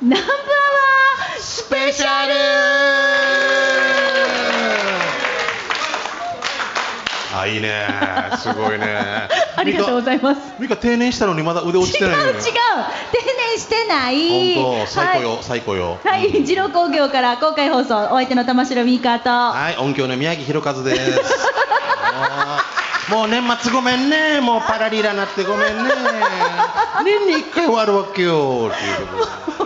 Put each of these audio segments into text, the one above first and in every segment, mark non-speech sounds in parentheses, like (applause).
南部アワースペシャル。あいいね。すごいね。(laughs) ありがとうございます。ミカ定年したのにまだ腕落ちてないよね違う。違う定年してない。本当最高よ、はい。最高よ。はい、うん。二郎工業から公開放送お相手の玉城ミカと。はい音響の宮城弘和です。(laughs) もう年末ごめんね。もうパラリラなってごめんね。(laughs) 年に一回終わるわけよ。っていうことで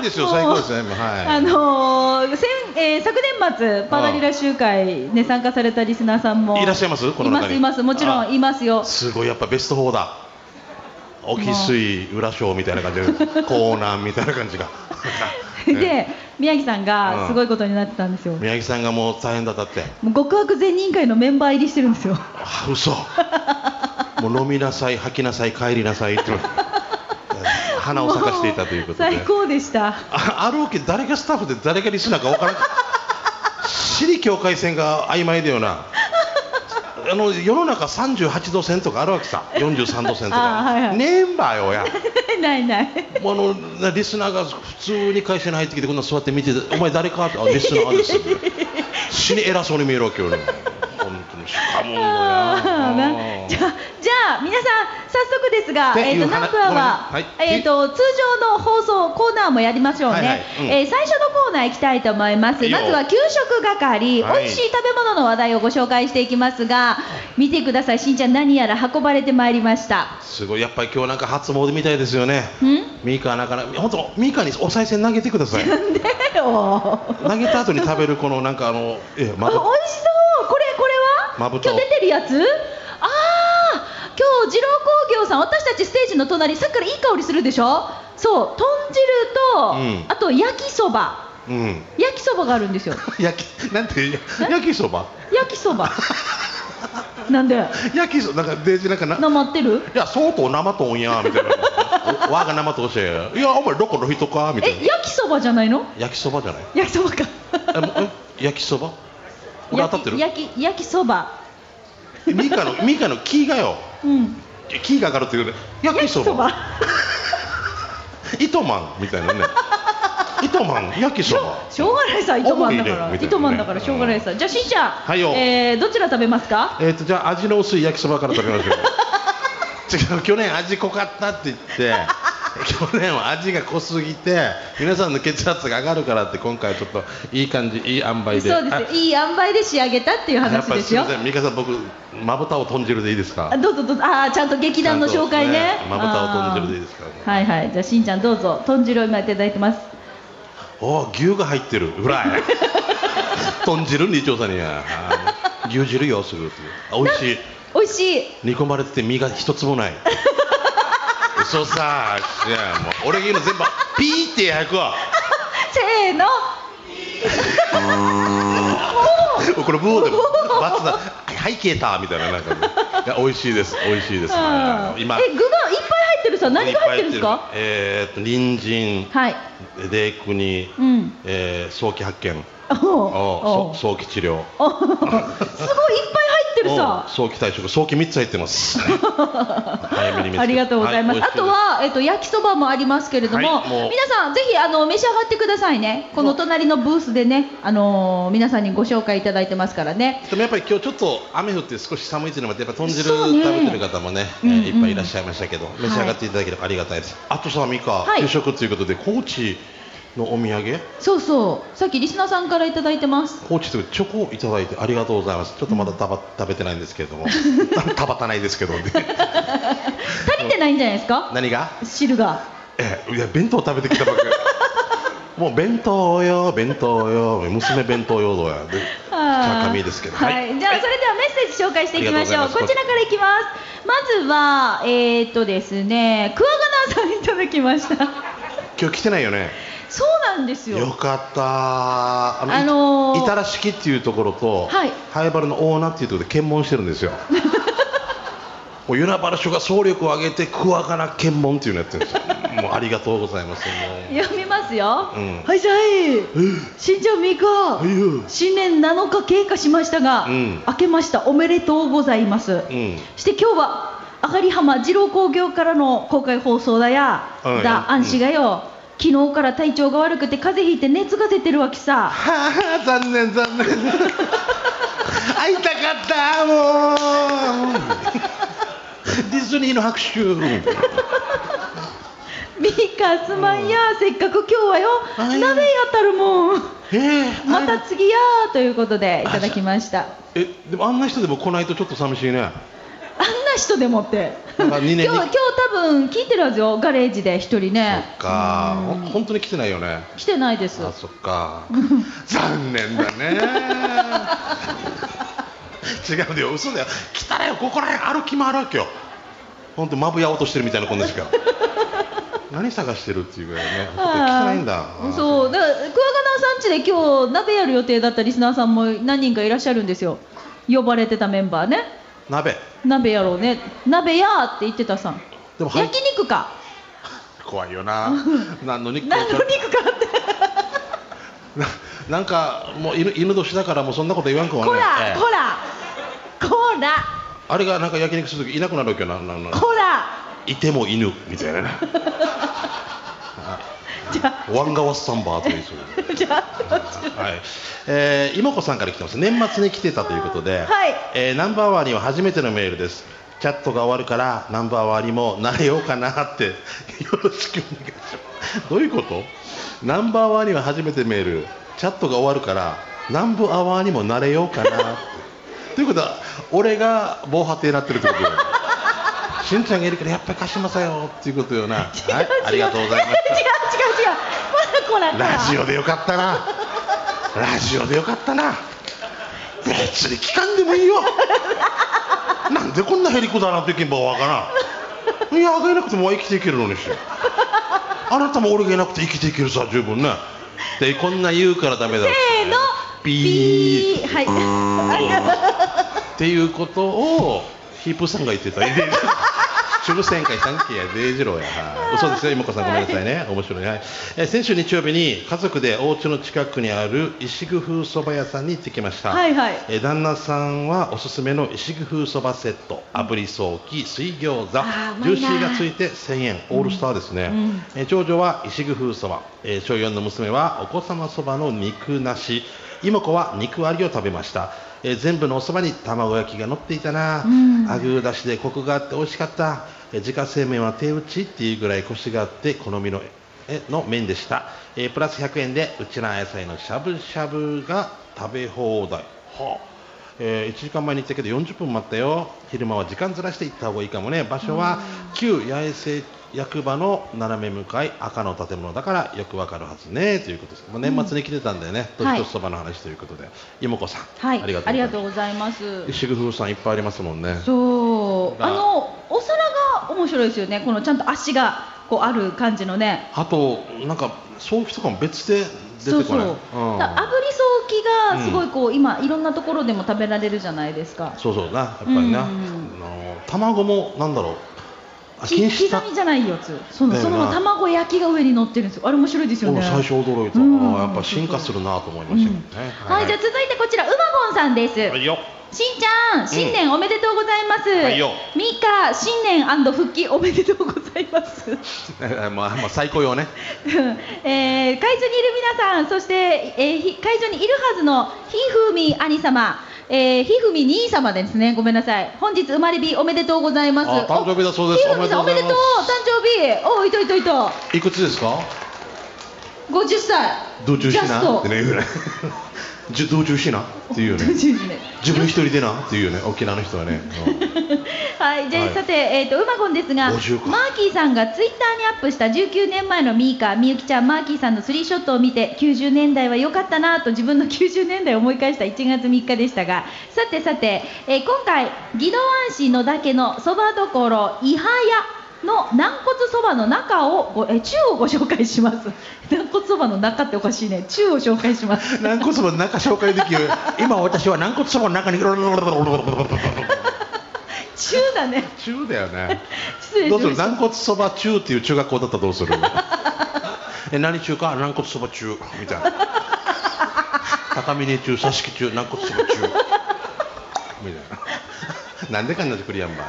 んですよ最高ですねはい。あのー先えー昨年末パラリラ集会ね参加されたリスナーさんもいらっしゃいますこのいますいます。もちろあんいますよ。すごいやっぱベスト4だ大きい水裏賞みたいな感じでコーナーみたいな感じが。(laughs) で宮城さんうん。がすごいことになってたんですよ、宮城さんがもう大変だったって。もう極悪善人会のメンバー入りしてるんですよ。あ嘘。もう飲みなさい吐きなさい帰りなさいって (laughs) 花を咲かしていたということで。最高でした。ああるわけ誰がスタッフで誰がリスナーか分からん。私利境界線が曖昧だよな。あの世の中38度線とかあるわけさ。43度線とか、あはいはい。ねえんばよや。(laughs) ないない。もうあのリスナーが普通に会社に入ってきてこんな座って見てて「お前誰か?」って「あリスナーです」(laughs) 死に偉そうに見えるわけよね。本当に。しかもんのやじあ皆さん早速ですが、えー、という話ナンプアは、はい。えー、と通常の放送コーナーもやりましょうね、はいはい。うん。えー最初のコーナー行きたいと思います。まずは給食係、はい。美味しい食べ物の話題をご紹介していきますが見てください。しんちゃん何やら運ばれてまいりました。すごい。やっぱり今日なんか初詣みたいですよね。ん？ミカなかなか本当ミカにお賽銭投げてください。投げた後に食べるこのなんかあのえまあ美味しそう。これこれは？まぶ今日出てるやつ？ああ今日二郎工業さん私たちステージの隣さっきからいい香りするでしょ？そう豚汁と、うん。あと焼きそば。うん。焼きそばがあるんですよ。(laughs) 焼きなんて焼きそば？焼きそば。なんで？(laughs) 焼きそなんかデージなんかな？なまってる？いや相当生とんやみたいな。お (laughs) わが生としていやお前どこの人か？みたいな。え？焼きそばじゃないの？焼きそばじゃない。焼きそばか。焼きそば？俺当たってる？焼き焼きそばミカのミカのキーがよ。うん。キーが上がるっていうね焼きそば。糸満みたいなね。糸満焼きそば。しょうがないさ糸満だから。糸満だからしょうがないさ。じゃあしんちゃん、はいよ。えーどちら食べますか？えっ、とじゃあ味の薄い焼きそばから食べましょう。(laughs) 違う去年味濃かったって言って去年は味が濃すぎて皆さんの血圧が上がるからって今回ちょっといい感じいい塩梅で。そうですよいい塩梅で仕上げたっていうあやっ話ですよ。ぱりすみません。美香さん僕まぶたを豚汁でいいですか？あどうぞどうぞ。あーちゃんと劇団の紹介ね。まぶたを豚汁でいいですかあー。はいはい。じゃあしんちゃんどうぞ。豚汁を今いただいてます。おー牛が入ってる。フライ豚汁に調査に。や牛汁よすぐ美味しい。美味しい。煮込まれてて身が一つもない嘘さいやもう俺が言うの全部ピーって焼くわせーの。これブーでもバツだ。はい消えたみたいななんかね。いや美味しいです。美味しいです。あー今え具がいっぱい入ってるさ何が入ってるんですか？えーっと人参。はい。デークニ、うん。えー早期発見お早期治療。すごいいっぱい入ってるおさ早期退職。早期3つ入ってます。(laughs) 早めにありがとうございます。はあとは、えっと、焼きそばもありますけれども、はいもう。皆さん、ぜひ、あの、召し上がってくださいね。この隣のブースでね、あのー皆さんにご紹介いただいてますからね。でもやっぱり今日ちょっと雨降って少し寒いというのもやっぱ豚汁食べてる方もねえうんうん。ーいっぱいいらっしゃいましたけど、召し上がっていただければありがたいです、あとさミカ、はい。給食ということで高知のお土産？そうそう、さっきリスナーさんからいただいてます。高知というチョコをいただいてありがとうございます。ちょっとまだたば食べてないんですけれども。たばたないですけど、ね、足りてないんじゃないですか？何が？汁が。えいや弁当食べてきたばっかり。(laughs) もう弁当よ弁当よ。娘弁当用だよで高みですけど。はい、じゃあ、それではメッセージ紹介していきましょう。こちらからいきます。まずは、えー、っとですね、クワガナーさんいただきました。今日来てないよね？そうなんですよ。よかった。あの、あのーいたら式っていうところと、はい。ハイバルのオーナーっていうところで検問してるんですよ。(laughs) もう与那原署が総力を挙げてクワガナ検問っていうのやってるんですよ。(laughs) もうありがとうございます。読みますよ。うん。はい、じゃあ、しんちゃんみかはいよ。新年7日経過しましたが、うん。明けました。おめでとうございます。うん。して今日はあがり浜二郎工業からの公開放送だや、うんだ、うん安心がよ。昨日から体調が悪くて風邪ひいて熱が出てるわけさ。はあ残念残念会いたかったもう。ディズニーの拍手。ミカすまん。や、せっかく今日はよ。はい鍋やったるもん。えーまた次やということでいただきました。えでもあんな人でも来ないとちょっと寂しいねあんな人でもって。今日今日多分聞いてるはずよ。ガレージで一人ね。そっか。ほうん。本当に来てないよね。来てないです。あそっか。(laughs) 残念だね。違うんだよ。嘘だよ。来たらよ。ここら辺歩き回るわけよ。本当まぶやおうとしてるみたいなこんなしか (laughs) 何探してるっていうぐらいね。来てないんだ。そう。だからクワガナさんちで今日鍋やる予定だったリスナーさんも何人かいらっしゃるんですよ。呼ばれてたメンバーね鍋。鍋やろうね。鍋やーって言ってたさ。んでも焼肉か。(laughs) 怖いよな。何の肉何の肉かって。ななんかもう犬犬年だからもうそんなこと言わんくはね。こら、ええ。こら。こら。あれがなんか焼肉するときいなくなるわけよな。ななこら。いても犬みたいなね。(laughs) じゃワンガワッサンバーという。じゃあはい、えー、妹子さんから来てます。年末に来てたということで、はい。えーナンバーワンには初めてのメールです。チャットが終わるからナンバーワンにもなれようかなってよろしくお願いします。どういうこと？ナンバーワンには初めてメール。チャットが終わるから南部アワーにもなれようかなって。ということは俺が防波堤になってるってことよしんちゃんがいるからやっぱり貸しますよっていうことよな。はいありがとうございました違う違う違う。ラジオでよかったなラジオでよかったな。別に聞かんでもいいよ。なんでこんなへりくだらんといけんばわからん。いやあげなくても生きていけるのにしあなたも俺がいなくて生きていけるさ十分ね。でこんな言うからダメだせーの。ピー。はい。っていうことをヒープーさんが言ってた。(laughs) 中旋回三期やデイジローや。はい嘘ですよ、妹子さんごめんなさいね。面白いね。はいえー先週日曜日に家族でお家の近くにある石工風そば屋さんに行ってきました。はいはいえー旦那さんはおすすめの石工風そばセット、炙りソーキ、水餃子ジューシーがついて1000円、オールスターですね。うんえー長女は石工風そば、えー小4の娘はお子様そばの肉なし、妹子は肉割りを食べました。えー全部のおそばに卵焼きが乗っていたな、うん。あぐーだしでコクがあって美味しかった、えー自家製麺は手打ちっていうぐらいコシがあって好みのえの麺でした、えープラス100円でうちな野菜のしゃぶしゃぶが食べ放題。はあ。えー1時間前に行ったけど40分待ったよ。昼間は時間ずらして行った方がいいかもね。場所は旧八重瀬役場の斜め向かい赤の建物だからよくわかるはずねということです、まあ、年末に来てたんだよね、はい年越しそばの話ということで、妹子さん、はい。ありがとうございます。石工風さんいっぱいありますもんね。そう。が。あのお皿が面白いですよね。このちゃんと足がこうある感じのね。あとなんかソーキとかも別で出そうそうてこない。うん。炙りソーキがすごいこう、今いろんなところでも食べられるじゃないですか。そうそうなやっぱりな、うん。あの卵もなんだろう刻みじゃないやつ。そのその卵焼きが上に乗ってるんですよ。あれ面白いですよね。俺最初驚いた、やっぱ進化するなと思いましたけどね、はい、じゃあ続いてこちらうまごんさんです、はいよ。しんちゃん新年おめでとうございます、はいよ。みか新年復帰おめでとうございます。え (laughs) ーまあ、まあ最高よね。えー会場にいる皆さんそして、えーひ会場にいるはずのひふみ兄様えー、ひふみ兄様ですね。ごめんなさい。本日生まれ日おめでとうございます。あ誕生日だそうです。おひふみさんおめでとう誕生日。おいといといと。いくつですか？50歳同中しジャストじゅ同中しなって言うよね。自分一人でなって言うよね。沖縄の人はね、う (laughs) んはい、じゃあ、はい。さて、えっ、と、うまごんですが、マ50か。ーキーさんがツイッターにアップした19年前のミーカ、みゆきちゃん、マーキーさんのスリーショットを見て、90年代は良かったなと自分の90年代を思い返した1月3日でしたが、さてさて、えー今回、宜野湾市野田家のそばどころ、いはやの軟骨そばの中をご、えー中をご紹介します。(laughs) 軟骨そばの中っておかしいね。中を紹介します。(laughs) 軟骨そばの中紹介できる。今私は軟骨そばの中に (laughs) 中だね。中だよね。どうする？軟骨そば中っていう中学校だったらどうする？え何中か？軟骨そば中。みたいな。高峰中佐敷中軟骨そば中。みたいな。なんでかんなじくりやんばい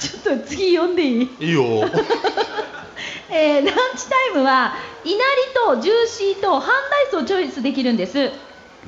ちょっと次読んでいい？いいよ。(laughs) えーランチタイムはいなりとジューシーと半ライスをチョイスできるんです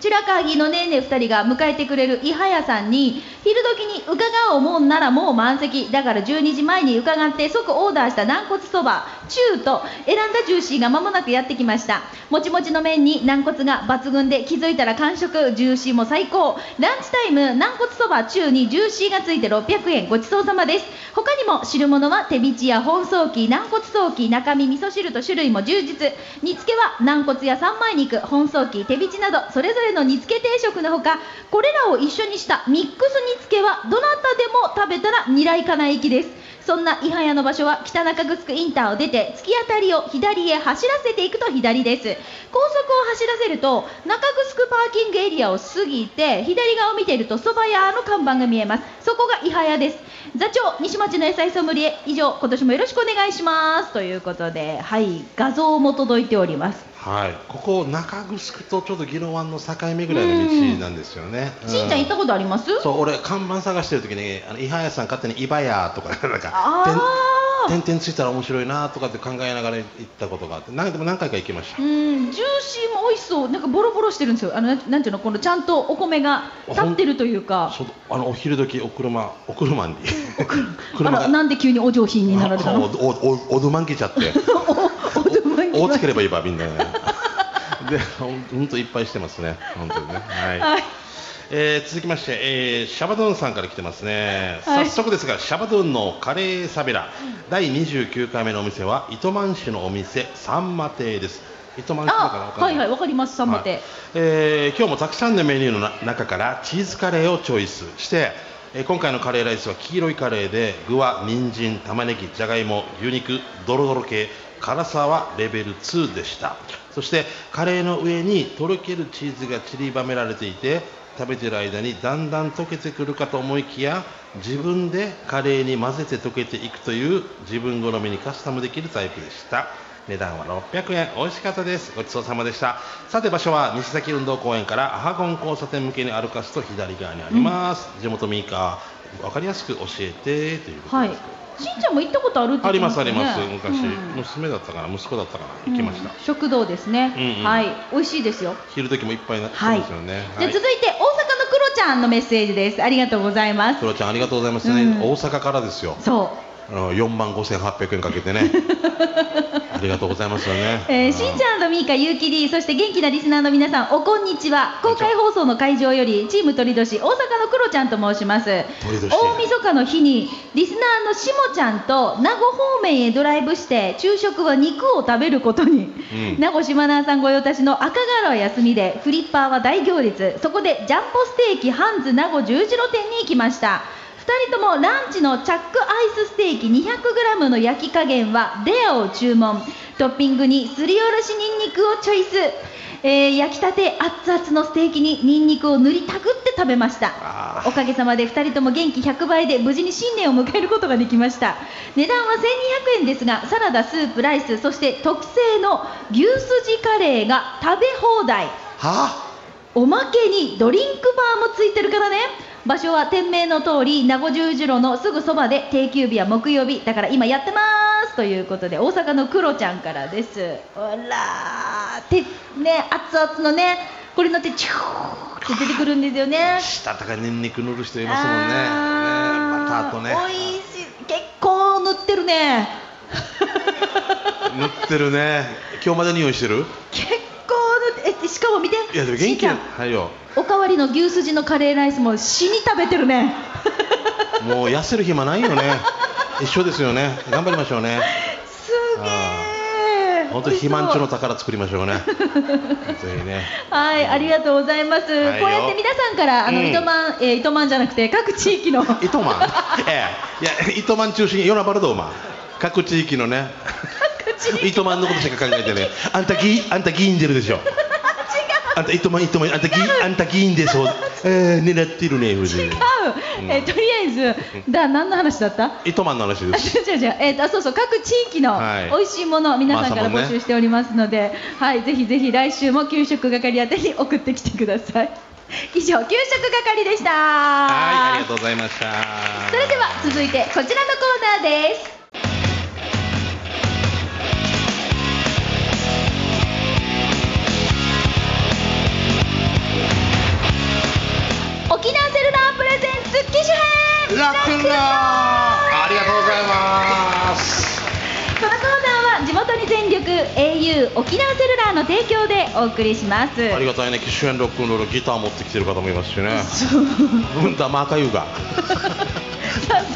白川議のねんね2人が迎えてくれるいはやさんに昼時に伺おうもんならもう満席。だから12時前に伺って即オーダーした軟骨そば中と選んだジューシーが間もなくやってきました。もちもちの麺に軟骨が抜群で気づいたら完食。ジューシーも最高。ランチタイム軟骨そば中にジューシーがついて600円。ごちそうさまです。他にも汁物は手びちや本ソーキ軟骨ソーキ中身味噌汁と種類も充実。煮付けは軟骨や三枚肉本ソーキ手びちなどそれぞれの煮付け定食のほかこれらを一緒にしたミックス煮付けはどなたでも食べたらニライカナイ行きです。そんな伊早の場所は北中城インターを出て突き当たりを左へ走らせていくと左です。高速を走らせると中城パーキングエリアを過ぎて左側を見ていると蕎麦屋の看板が見えます。そこが伊早です。座長西町の野菜ソムリエ以上今年もよろしくお願いします。ということではい画像も届いております。はい、ここ中城とちょうど宜野湾の境目ぐらいの道なんですよね。うしん。ちゃん行ったことあります？そう、俺看板探してる時に、あの伊原屋さん勝手にイバヤとか (laughs) なんか点点々ついたら面白いなとかって考えながら行ったことがあって、なんでも何回か行きました。う。ん。ジューシーも美味しそう。なんかボロボロしてるんですよ。あのなんなんていうのこのちゃんとお米が立ってるというか。そうあのお昼時お車お車に。あ (laughs) 車がらなんで急にお上品になられたおのおおおどまんきちゃって。おおどまんき大つければいいわみんなで本当いっぱいしてますね本当にねはい、はいえー続きまして、えーシャバドゥンさんから来てますね、はい早速ですがシャバドゥンのカレーサベラ、第29回目のお店は糸満市のお店さんま亭です糸満市だからわあかないはいはいわかりますさんまはい亭えー今日もたくさんのメニューの中からチーズカレーをチョイスして、えー今回のカレーライスは黄色いカレーで具は人参玉ねぎじゃがいも牛肉ドロドロ系辛さはレベル2でした。そしてカレーの上にとろけるチーズが散りばめられていて食べてる間にだんだん溶けてくるかと思いきや自分でカレーに混ぜて溶けていくという自分好みにカスタムできるタイプでした。値段は600円。美味しかったです。ごちそうさまでした。さて場所は西崎運動公園からアハゴン交差点向けに歩かすと左側にあります、地元ミーカー分かりやすく教えてということはい、しんちゃんも行ったことあるってあり言ってますあります昔、うん。娘だったかな息子だったかな行きました、うん食堂ですね、うんうん。はい。美味しいですよ。昼時もいっぱいになってはい、ますよね、じゃあ続いて大阪のクロちゃんのメッセージです。ありがとうございます。クロちゃんありがとうございますね、うん。大阪からですよ。そあの4万5800円かけてね。あ (laughs) りがとうございますよね、う、えー、しんちゃんとみーかゆうきりそして元気なリスナーの皆さんおこんにちは。公開放送の会場よりチーム鳥年大阪のクロちゃんと申します。大晦日の日にリスナーのしもちゃんと名護方面へドライブして昼食は肉を食べることに、うん。名護島南さん御用達の赤瓦は休みでフリッパーは大行列。そこでジャンボステーキハンズ名護十字路店に行きました。2人ともランチのチャックアイスステーキ 200g の焼き加減はレアを注文。トッピングにすりおろしニンニクをチョイス、えー焼きたて熱々のステーキにニンニクを塗りたくって食べました。おかげさまで2人とも元気100倍で無事に新年を迎えることができました。値段は1200円ですがサラダスープライスそして特製の牛すじカレーが食べ放題。はおまけにドリンクバーもついてるからね場所は店名の通り名護十字路のすぐそばで定休日は木曜日だから今やってます！ということで大阪のクロちゃんからです。あらーてね熱々のねこれのってチューって出てくるんですよね。したたかニンニク塗る人いますもんね。ねバターとね。美味しい。結構塗ってるね。(laughs) 塗ってるね。今日まで匂いしてる？結構塗ってえしかも見ていやでも元気はいよ。おかわりの牛すじのカレーライスも死に食べてるね。もう痩せる暇ないよね。(laughs) 一緒ですよね。頑張りましょうね。すげえ本当に肥満中の宝作りましょうね。ぜひね。はい、ありがとうございます。はいよ。こうやって皆さんから、あの、うん。糸満、えー、糸満じゃなくて、各地域の。糸満？ええ。いや糸満中心にヨナバルドーマ。ン各地域のね。糸満のことしか考えてねあんた議あんた議員出るでしょあんた糸満糸満あんた議あんた議員でそう。(laughs) えー、狙ってるね違う、えーとりあえず、(laughs) だ、何の話だった？糸満の話であ、す。(laughs) 違う違う。えーと、あそうそう、各地域のはい。美味しいものを皆さんから募集しておりますので。はい、ぜひぜひ来週も給食係宛てに送ってきてください。以上、給食係でした。はいありがとうございました。それでは続いてこちらのコーナーですラクローありがとうございます。このコーナーは地元に全力 au 沖縄セルラーの提供でお送りします。ありがたいね機種変ロックンロールギター持ってきてる方もいますしね。う。んだまかゆが。(laughs)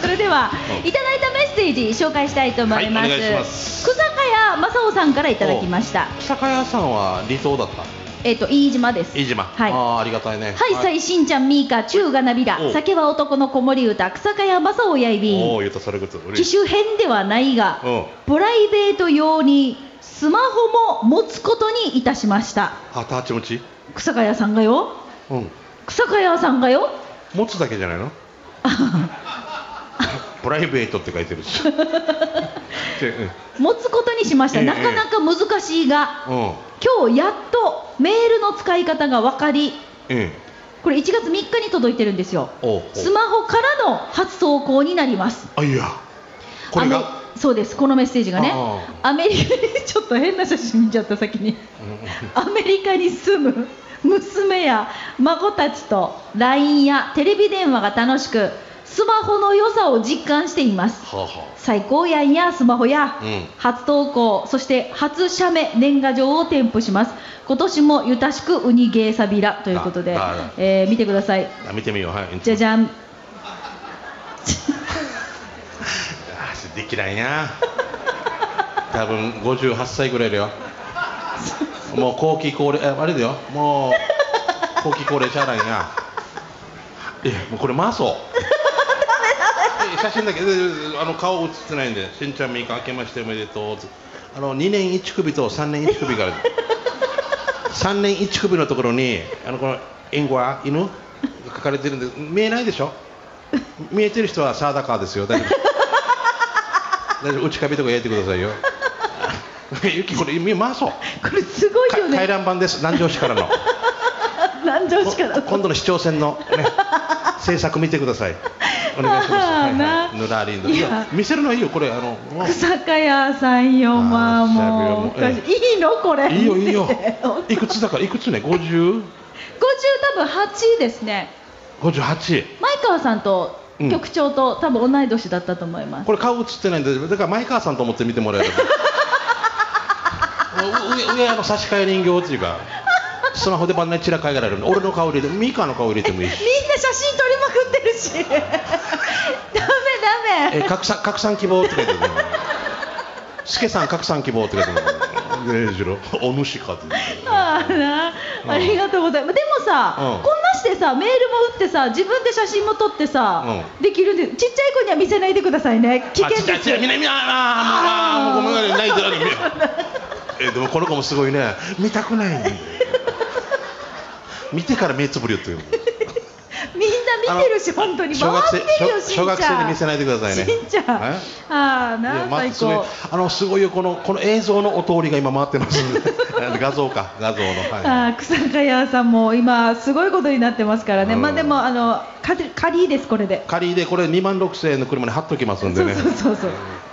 それでは、いただいたメッセージ紹介したいと思います,はい、います。草加谷正雄さんからいただきました。草加谷さんは理想だった。えっ、と飯島です。飯島。はい。ああありがたいね。はい、さい。しんちゃんみーか中がなびらお酒は男の子守歌草加谷正夫やいびん。おお言ったそれぐつ嬉機種編ではないが、うん。プライベート用にスマホも持つことにいたしました。あタッチ持ち？草加谷さんがよ。うん。草加谷さんがよ。持つだけじゃないの？(laughs) プライベートって書いてるし。(laughs) で持つことにしました、ええなかなか難しいがうん。うん今日やっとメールの使い方が分かりうんこれ1月3日に届いてるんですよ。おうおう。スマホからの初投稿になります。あいや。これが？そうです。このメッセージがね。あアメリカにちょっと変な写真見ちゃった先に。アメリカに住む (laughs) 娘や孫たちと LINE やテレビ電話が楽しくスマホの良さを実感しています。はあは最高やんやスマホや、うん。初投稿そして初写メ年賀状を添付します。今年もゆたしくウニゲーサビラということであああ、えー見てください。あ見てみよう。はいじゃじゃん。あできないな。多分58歳ぐらいだよ。もう後期高齢ああれだよ。もう後期高齢しゃあないな。えもうこれ回そう。え写真だけであの顔写ってないんでしんちゃんみーか明けましておめでとうあの2年1首と3年1首がある。(laughs) 3年1首のところにあのこのエンゴア犬？が書かれてるんで見えないでしょ？見えてる人はサーダカーですよ。大丈夫。大丈夫。内カビとかやってくださいよ。(laughs) ゆきこれ見回そう。これすごいよね。か回覧板です。南城市からの。(laughs) 南城市から。今度の市長選のね政策見てくださいお願いします、はいなはい、ヌラーリンドいや。見せるのはいいよこれ。あの草加谷さんよまあもういいいの？これ。いいよいいよ。見て50いくつだからいくつね？50? 多分8ですね。58前川さんとうん局長と多分同い年だったと思います、これ顔映ってないんでだから前川さんと思って見てもらえれば。(laughs) 上上あの差し替え人形っていうかスマホでバンナチラ変えられる俺の顔入れてミカの顔入れてもいいし。みんな写真撮りまくってるし。ダえ拡散拡散希望って書いてるね。スケさん拡散希望って書いてるね。しろお主かってああな。うん。ありがとうございます。でもさ、うん。こんなしてさメールも打ってさ自分で写真も撮ってさ、うできるんでちっちゃい子には見せないでくださいね。危険です。よあちっちゃいみんなみんなああーもうごめんなさいないであのえでもこの子もすごいね見たくない見てから目つぶりよっていうみんな見てるし本当に。小学生回ってるよしんちゃん。小学生に見せないでくださいね。しんちゃん。え？ああな最まあすごい高あのすごいよこのこの映像のお通りが今回ってます (laughs) 画像か画像の。はい。あー草加谷さんも今すごいことになってますからね、うん。まあでもあのか仮ですこれで、仮でこれ2万6000円の車に貼っときますんでそうねそうそうそう。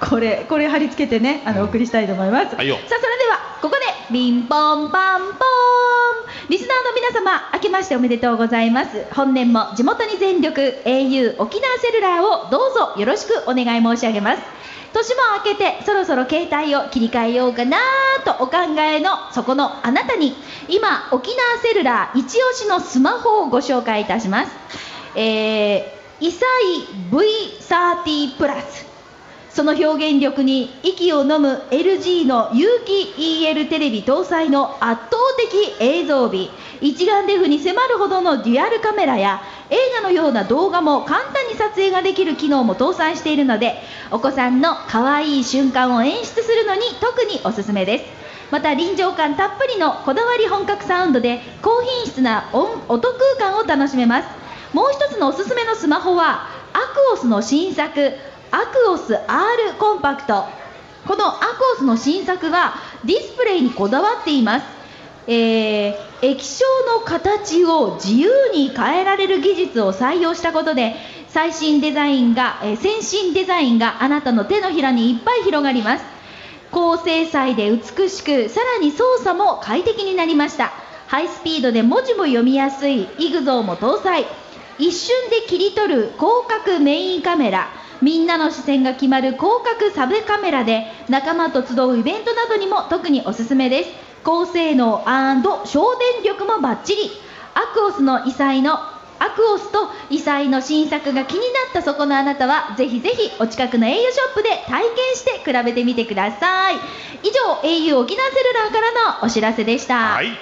これこれ貼り付けてねあの、うん。お送りしたいと思います、はいよ。さあそれではここでビンポンパンポーンリスナーの皆様明けましておめでとうございます。本年も地元に全力 au 沖縄セルラーをどうぞよろしくお願い申し上げます。年も明けてそろそろ携帯を切り替えようかなとお考えのそこのあなたに今沖縄セルラー一押しのスマホをご紹介いたします。えー、イサイ V30 プラスその表現力に息を飲む LG の有機 EL テレビ搭載の圧倒的映像美。一眼レフに迫るほどのデュアルカメラや映画のような動画も簡単に撮影ができる機能も搭載しているのでお子さんの可愛い瞬間を演出するのに特におすすめです。また臨場感たっぷりのこだわり本格サウンドで高品質な音音空間を楽しめます。もう一つのおすすめのスマホはアクオスの新作アクオス R コンパクトこのアクオスの新作はディスプレイにこだわっています、えー液晶の形を自由に変えられる技術を採用したことで最新デザインが、えー先進デザインがあなたの手のひらにいっぱい広がります。高精細で美しくさらに操作も快適になりました。ハイスピードで文字も読みやすい。イグゾーも搭載。一瞬で切り取る広角メインカメラ。みんなの視線が決まる広角サブカメラで仲間と集うイベントなどにも特におすすめです。高性能省電力もバッチリ。アクオスの異彩のアクオスと異彩の新作が気になったそこのあなたはぜひぜひお近くの au ショップで体験して比べてみてください。以上 au 沖縄セルラーからのお知らせでした。はい。はい、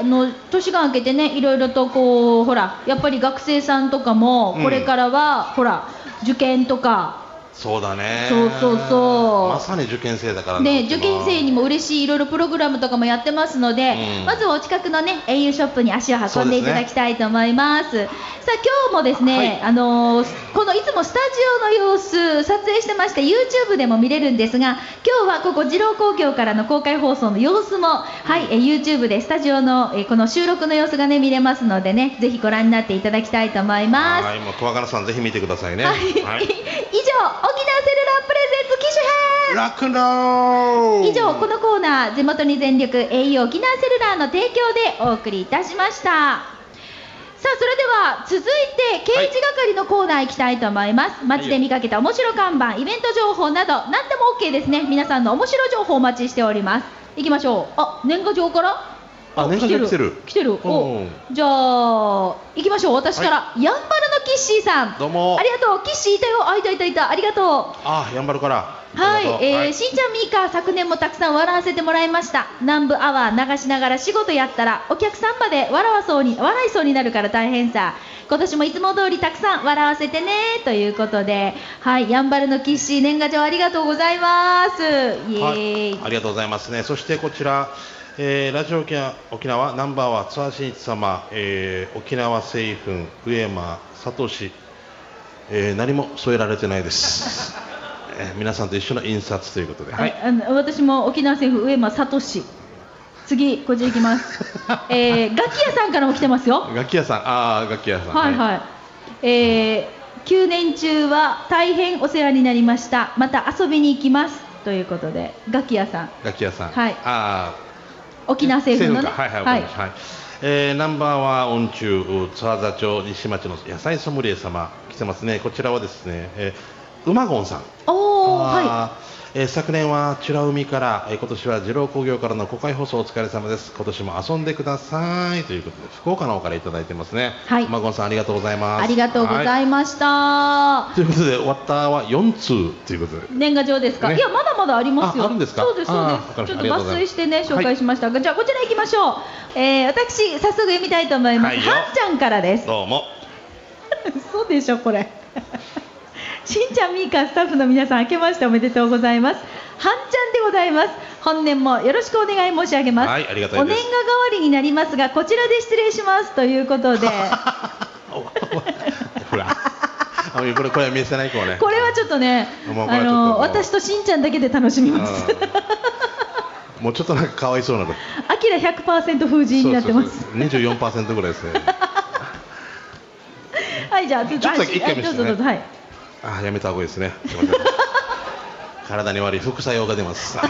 あの年が明けてね、いろいろとこう、ほら、やっぱり学生さんとかも、うん。これからは、ほら、受験とか、そうだね。そうそうそう。まさに受験生だからね、受験生にもも嬉しいいろいろプログラムとかもやってますので、うん。まずお近くのね au ショップに足を運んでいただきたいと思います。さあ今日もですね、はい。あのーこのいつもスタジオの様子撮影してまして YouTube でも見れるんですが今日はここ二郎工業からの公開放送の様子も、はいえ YouTube でスタジオの、えこの収録の様子がね見れますのでねぜひご覧になっていただきたいと思います。はいもう十和賀さんぜひ見てくださいね。はい、(laughs) 以上沖縄セルラープレゼンツ機種編。ラクノー以上このコーナー地元に全力 au 沖縄セルラーの提供でお送りいたしました。さあそれでは続いて刑事係のコーナー行きたいと思います、街で見かけた面白看板イベント情報など何でも OK ですね。皆さんの面白情報お待ちしております。行きましょう。あ年賀状から？あ年賀状来てる。来てる。おうん。じゃあ行きましょう。私から、やんばるのキッシーさん。どうも。ありがとう。キッシーいたよ。あいたいたいたありがとう。あやんばるから。はい、えーはしんちゃんみーか昨年もたくさん笑わせてもらいました。南部アワー流しながら仕事やったらお客さんまで笑わそうに笑いそうになるから大変さ。今年もいつも通りたくさん笑わせてねということで。はい。やんばるのキッシー年賀状ありがとうございます。イエーイ、はい、ありがとうございますね。そしてこちら、えーラジオ沖縄沖縄ナンバーは津波真一様、えー沖縄製粉上間聡、えー何も添えられてないです。(laughs) えー皆さんと一緒の印刷ということで、はい。あの私も沖縄政府上間聡。次こちら行きます、(laughs) えー、楽器屋さんからも来てますよ。楽器屋さん、ああ楽器屋さん。はいはい、えー、9年中は大変お世話になりました。また遊びに行きます。ということで楽器屋さん。楽器屋さん。はい。ああ沖縄政府のねかはいはいわかりましたはい。えーナンバーは音中津和座町西町の野菜ソムリエ様来てますね。こちらはですね、えー、馬ゴンさん。おおはあーえー昨年は美ら海から、えー今年は二郎工業からの公開放送お疲れ様です。今年も遊んでください。ということで福岡の方からいただいてますね。はい。マゴンさんありがとうございいます。ありがとうございました、い。ということで終わったは4通。ということで。年賀状ですか、ね。いやまだまだありますよ。ああるんですか？そうですそうです。ちょっと抜粋してね紹介しました。が、じゃあこちら行きましょう、えー、私早速読みたいと思います、はいよ。はんちゃんからです。どうも。(laughs) 嘘でしょこれ (laughs) しんちゃんみーかスタッフの皆さん明けましておめでとうございます。はんちゃんでございます。本年もよろしくお願い申し上げます、はいありがたいです。お年賀代わりになりますがこちらで失礼しますということで。(laughs) ほら。あこれこれは見せない子はね。これはちょっとねあの私としんちゃんだけで楽しみます。うん。もうちょっとなんかかわいそうなのアキラ100%封じになってます。そうそうそう。24%ぐらいですね。(laughs) はいじゃあちょっと一回はい見せてねはいあやめた方がいいですね。(laughs) 体に悪い副作用が出ます。は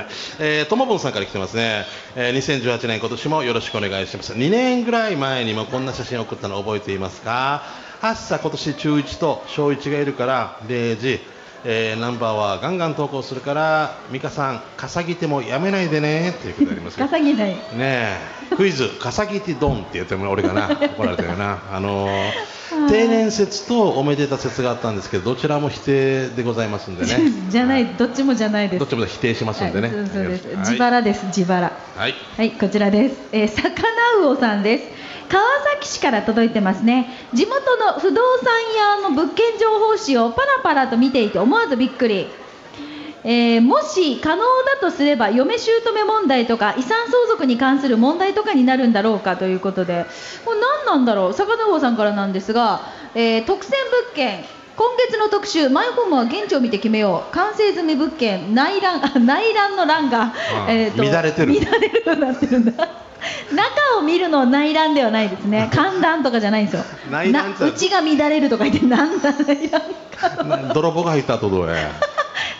い、えー、ともぼんさんから来てますね、えー、2018年今年もよろしくお願いします。2年ぐらい前にもこんな写真を送ったの覚えていますか？ハッサ今年中1と小1がいるから0時、えー、ナンバーはガンガン投稿するから美香さん稼ぎ手もやめないでねっていうことありますけど稼げない。ねえ。クイズ「稼ぎてドン」って言っても俺がな怒られたよな。あのー定年説とおめでた説があったんですけどどちらも否定でございますんでね。(laughs) じゃないどっちもじゃないです。どっちも否定しますんでね。はいそうです。はい。自腹です自腹。はい。はい、こちらです。えー、魚魚さんです。川崎市から届いてますね。地元の不動産屋の物件情報誌をパラパラと見ていて思わずびっくり。えーもし可能だとすれば嫁姑問題とか遺産相続に関する問題とかになるんだろうかということで。これ何なんだろう。坂田坊さんからなんですが、えー特選物件。今月の特集マイホームは現地を見て決めよう。完成済み物件内覧あ内覧の欄が、あえーと乱れてる。乱れるようになってるんだ。(laughs) 中を見るの内覧ではないですね。(laughs) 観覧とかじゃないんですよ。内覧内が乱れるとか言ってなんだ内覧か。な泥棒が入った後どうや？(laughs)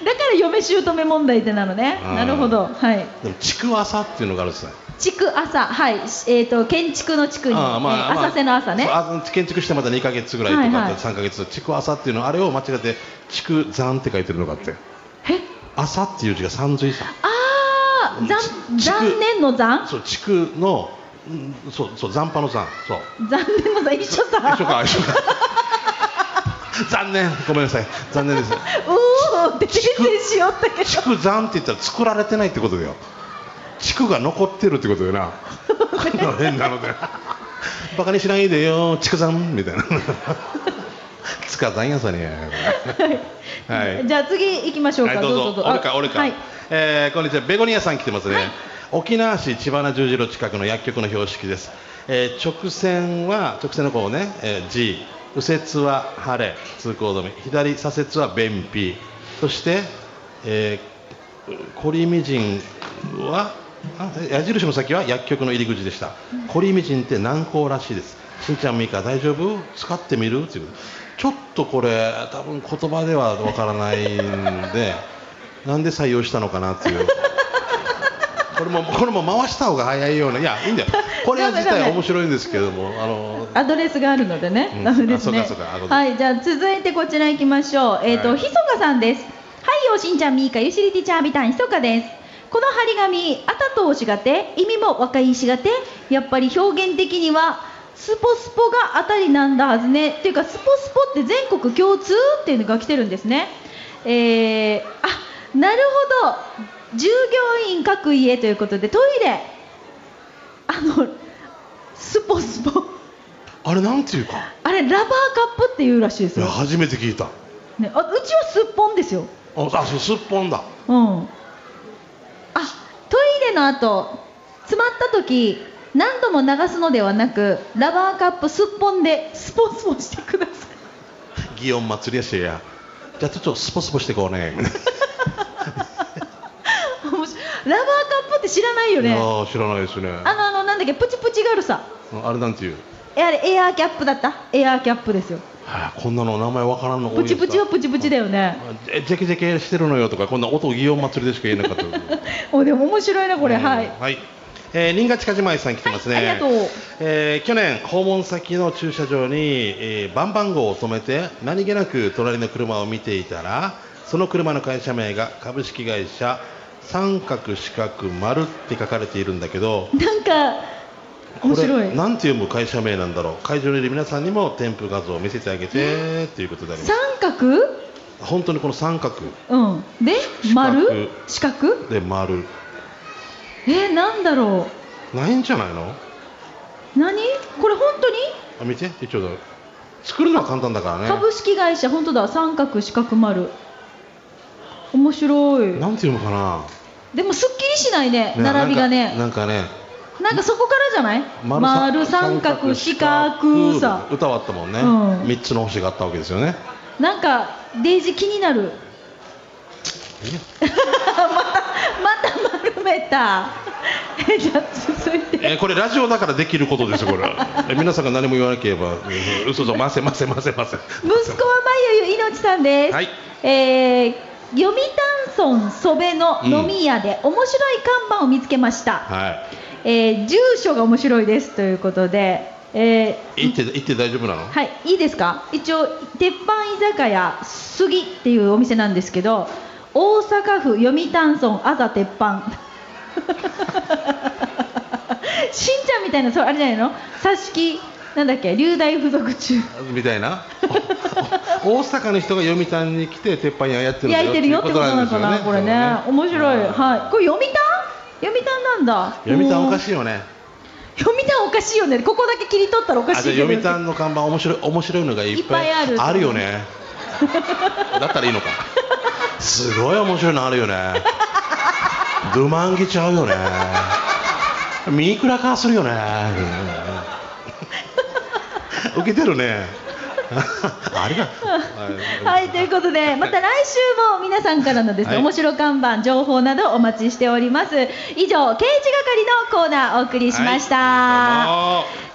だから嫁姑問題ってなのね。うんなるほど。はい。でもちくわさっていうのがあるんですね築朝はいえっ、と建築の地区に、ああまあ浅瀬の朝ね。そうあ建築してまた2か月ぐらいとか、はいはい。3か月築朝っていうのあれを間違って築山って書いてるのがあって。え？朝っていう字が三髄さああ残念の残？そう築のうんそうそう残波の残。そう。残念の残？一緒さ一緒か一緒か。(laughs) 残念。ごめんなさい。残念です。う (laughs) おーってしよったけど。築山って言ったら作られてないってことだよ築が残ってるってことだよな。変なので。バカにしないでよ。築山みたいな。つか山や。さねはい。じゃあ次行きましょうか、はい、どうぞ。あ俺か俺か、はい、えーこんにちは。ベゴニアさん来てますね、はい。沖縄市千葉十字路近くの薬局の標識です、えー直線は直線のこうね、えー G 右折は晴れ。通行止め。左左折は便秘。そして、えー、コリミジンはあ矢印の先は薬局の入り口でした、コリミジンって軟膏らしいです。しんちゃんミカ大丈夫？使ってみる？っていう。ちょっとこれ多分言葉ではわからないんで (laughs) なんで採用したのかなっていう。(laughs) これもこれも回した方が早いようないやいいんだよ。これは自体面白いんですけれどもあのアドレスがあるのでね、うん。ダメで。すねはいじゃあ続いてこちら行きましょう。えっ、と、はい。ひそかさんです。はいよしんちゃんみーかゆしりてちゃーびたんひそかですこの張り紙あたとおしがて意味も若いしがてやっぱり表現的にはスポスポが当たりなんだはずね。っていうかスポスポって全国共通っていうのが来てるんですね。えー、あなるほど。従業員各家ということでトイレ。あのスポスポ。あれなんていうか？あれラバーカップっていうらしいですよ、いや初めて聞いた。ね、あうちはすっぽんですよ。ああそうすっぽんだ。うんあトイレの後詰まった時何度も流すのではなくラバーカップすっぽんでスポスポしてください。祇園祭りやしや。じゃあちょっとスポスポしていこうね。ラバーカップって知らないよね。ああ知らないですね。あのあのなんだっけプチプチがあるさ。あれなんていう？えあれエアーキャップだった？エアーキャップですよ。はあ、こんなの名前わからんのプチプチはプチプチだよね。えジェケジェケしてるのよとかこんな音祇園祭りでしか言えなかった。(laughs) おでも面白いなこれ、うんはい。はい。えー、新潟近島井さん来てますね、はいありがとう。えー去年訪問先の駐車場に、えー番番号を止めて何気なく隣の車を見ていたらその車の会社名が株式会社三角四角丸って書かれているんだけどなんか面白い。なんて読む会社名なんだろう。会場にいる皆さんにも添付画像を見せてあげてということであります。三角？本当にこの三角。うん。で丸？四角？で丸。えなんだろないんじゃないの？う何？これ本当に？あ見て。一応作るのは簡単だからね。株式会社本当だ。三角四角丸。面白い。なんて読むかな？でもすっきりしないね。ね並びがね。なんかねなんかそこからじゃない？丸三角四角さ。歌はあったもんね、うん。三つの星があったわけですよね。なんかデイジー気になる。(laughs) また丸めた。えじゃあ続いて。えーこれラジオだからできることですよこれえ皆さんが何も言わなければうん嘘ぞませませませませ。息子はまゆゆいのちさんです、はい。えー読谷村曽部の飲み屋で面白い看板を見つけました、はえー住所が面白いですということで、えーい行って行って大丈夫なの？はい、いいですか？一応鉄板居酒屋杉っていうお店なんですけど大阪府読谷村あざ鉄板。(laughs) しんちゃんみたいなそれあれじゃないの？挿し木なんだっけ？流大附属中。みたいな？お (laughs) 大阪の人が読谷に来て鉄板屋やってるんだよ焼いてるよってことなのかなっていうこれね。面白い、はい。これ読谷？読谷なんだ。読谷おかいしいよね。読谷おかしいよね。ここだけ切り取ったらおかしいけど。読谷の看板面白い面白いのがいっぱいあるあるよね。(laughs) だったらいいのか。すごい面白いのあるよね。ドゥマンギちゃうよね。ミークラカーするよね。(laughs) 受けてるねありがとうはい、ということで、また来週も皆さんからのですね、はい。面白看板、情報などお待ちしております。以上、刑事係のコーナーお送りしました。はい